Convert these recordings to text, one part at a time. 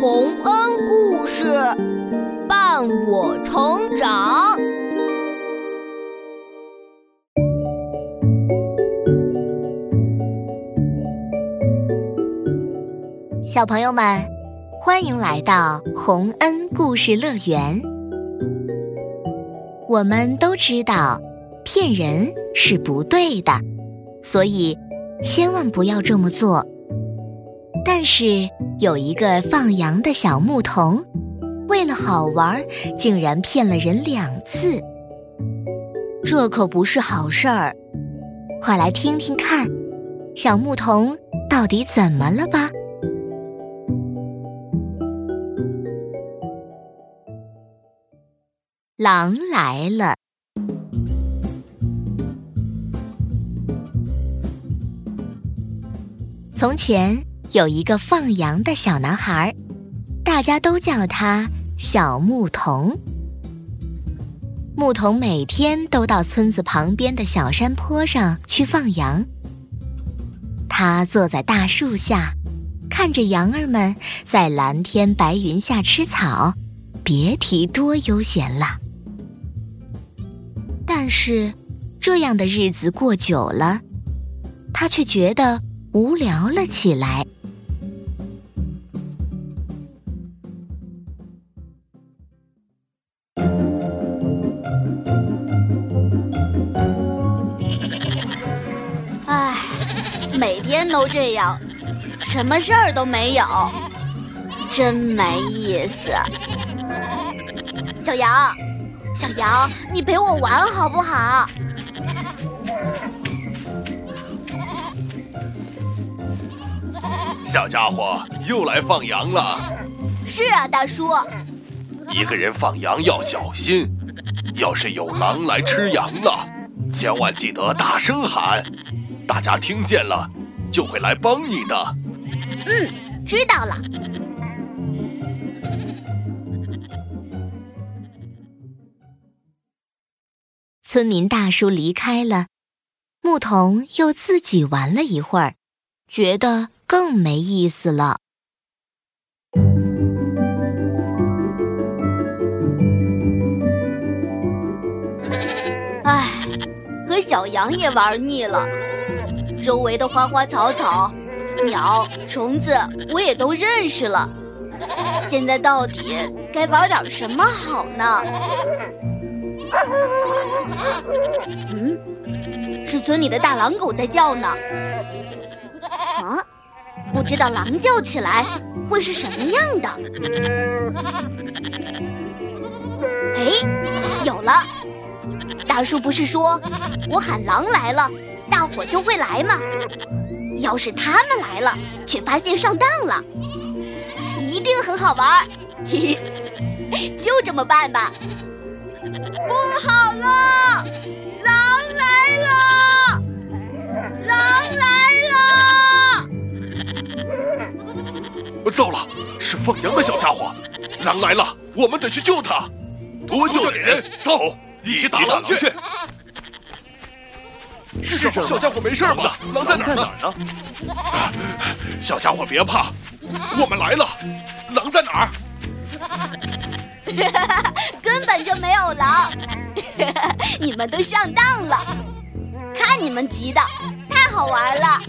洪恩故事伴我成长。小朋友们，欢迎来到洪恩故事乐园。我们都知道，骗人是不对的，所以千万不要这么做。但是有一个放羊的小牧童，为了好玩，竟然骗了人两次，这可不是好事儿。快来听听看，小牧童到底怎么了吧？狼来了。从前。有一个放羊的小男孩，大家都叫他小牧童。牧童每天都到村子旁边的小山坡上去放羊。他坐在大树下，看着羊儿们在蓝天白云下吃草，别提多悠闲了。但是，这样的日子过久了，他却觉得无聊了起来。每天都这样，什么事儿都没有，真没意思。小羊，小羊，你陪我玩好不好？小家伙又来放羊了。是啊，大叔。一个人放羊要小心，要是有狼来吃羊了，千万记得大声喊。大家听见了，就会来帮你的。嗯，知道了。村民大叔离开了，牧童又自己玩了一会儿，觉得更没意思了。唉，和小羊也玩腻了。周围的花花草草、鸟、虫子，我也都认识了。现在到底该玩点什么好呢？嗯，是村里的大狼狗在叫呢。啊，不知道狼叫起来会是什么样的？哎，有了！大叔不是说我喊狼来了？大伙就会来嘛。要是他们来了，却发现上当了，一定很好玩。嘿嘿，就这么办吧。不好了，狼来了！狼来了！糟了，是放羊的小家伙，狼来了，我们得去救他。多救点人，走，一起打狼去。是什么？小家伙没事吧？狼在哪儿呢？小家伙别怕，我们来了。狼在哪儿？根本就没有狼，你们都上当了。看你们急的，太好玩了。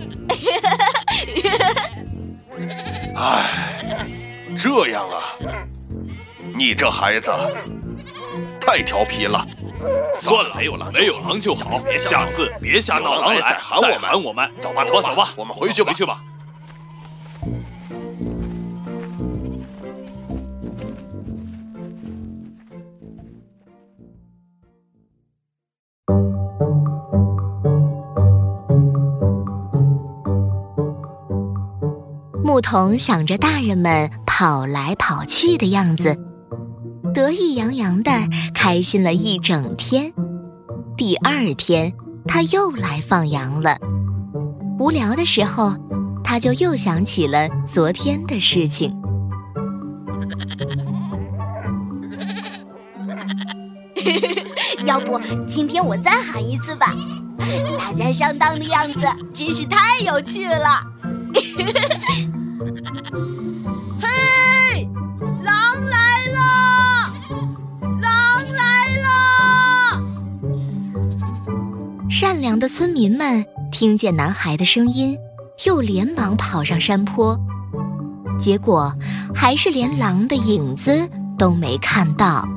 唉，这样啊，你这孩子太调皮了。算了，没有狼，没有狼就好。别下次别瞎闹，狼来再喊我们，喊我们。走吧，走吧，走吧，我们回去吧，回去吧。牧童想着大人们跑来跑去的样子。得意洋洋的，开心了一整天。第二天，他又来放羊了。无聊的时候，他就又想起了昨天的事情。要不今天我再喊一次吧？大家上当的样子真是太有趣了。良的村民们听见男孩的声音，又连忙跑上山坡，结果还是连狼的影子都没看到。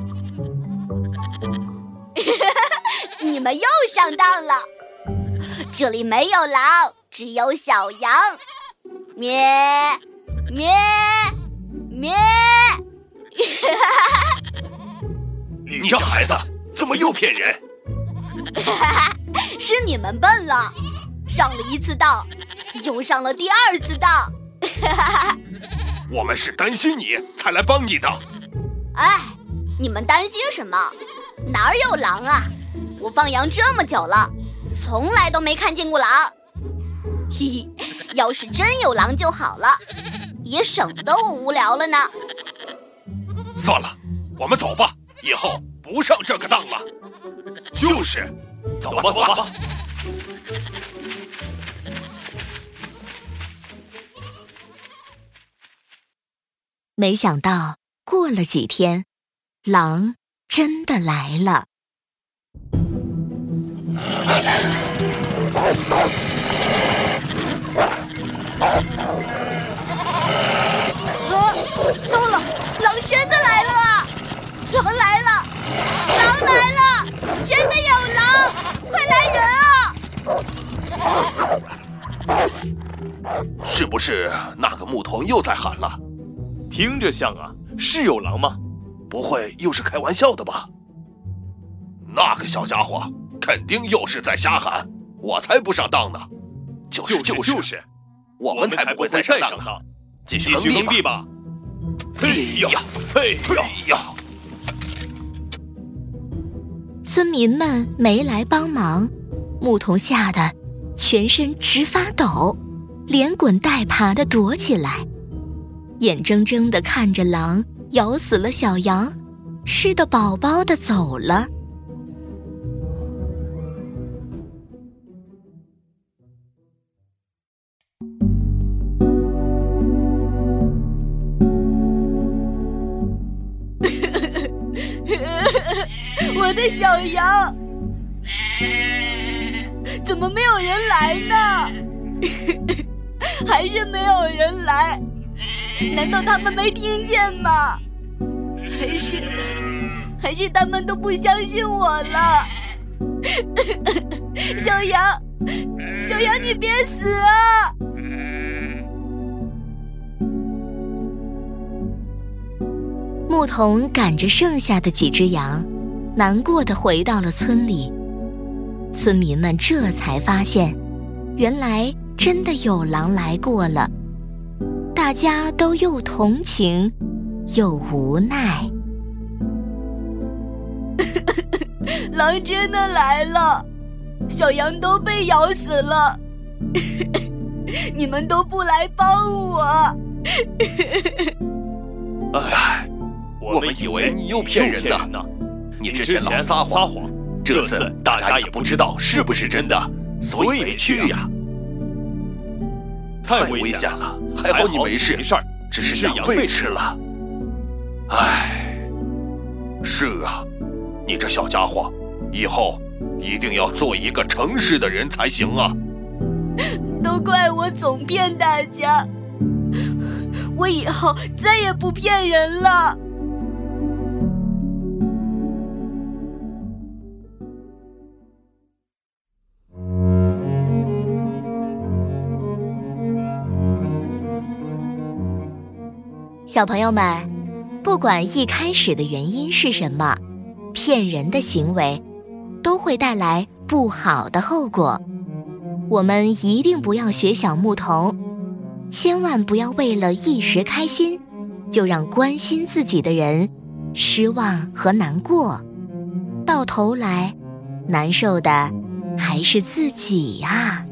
你们又上当了，这里没有狼，只有小羊。咩咩咩！你这孩子怎么又骗人？是你们笨了，上了一次当，又上了第二次当。我们是担心你才来帮你的。哎，你们担心什么？哪儿有狼啊？我放羊这么久了，从来都没看见过狼。嘿嘿，要是真有狼就好了，也省得我无聊了呢。算了，我们走吧，以后不上这个当了。就是，走吧走吧。没想到过了几天，狼真的来了。是那个牧童又在喊了？听着像啊，是有狼吗？不会又是开玩笑的吧？那个小家伙肯定又是在瞎喊，我才不上当呢！就是就是。我们才不会再上当呢！继续耕地吧！嘿呀，嘿呀！村民们没来帮忙，牧童吓得全身直发抖，连滚带爬的躲起来，眼睁睁的看着狼咬死了小羊，吃的饱饱的走了。我的小羊，怎么没有人来呢？还是没有人来？难道他们没听见吗？还是还是他们都不相信我了？小羊，小羊，你别死啊！牧童赶着剩下的几只羊，难过的回到了村里。村民们这才发现，原来真的有狼来过了。大家都又同情又无奈。狼真的来了，小羊都被咬死了。你们都不来帮我。哎。我们以为你又骗人呢，你之前老撒谎，这次大家也不知道是不是真的，所以没去呀。太危险了，还好你没事，只是羊被吃了。唉，是啊，你这小家伙，以后一定要做一个诚实的人才行啊。都怪我总骗大家，我以后再也不骗人了。小朋友们，不管一开始的原因是什么，骗人的行为都会带来不好的后果。我们一定不要学小牧童，千万不要为了一时开心，就让关心自己的人失望和难过，到头来难受的还是自己呀。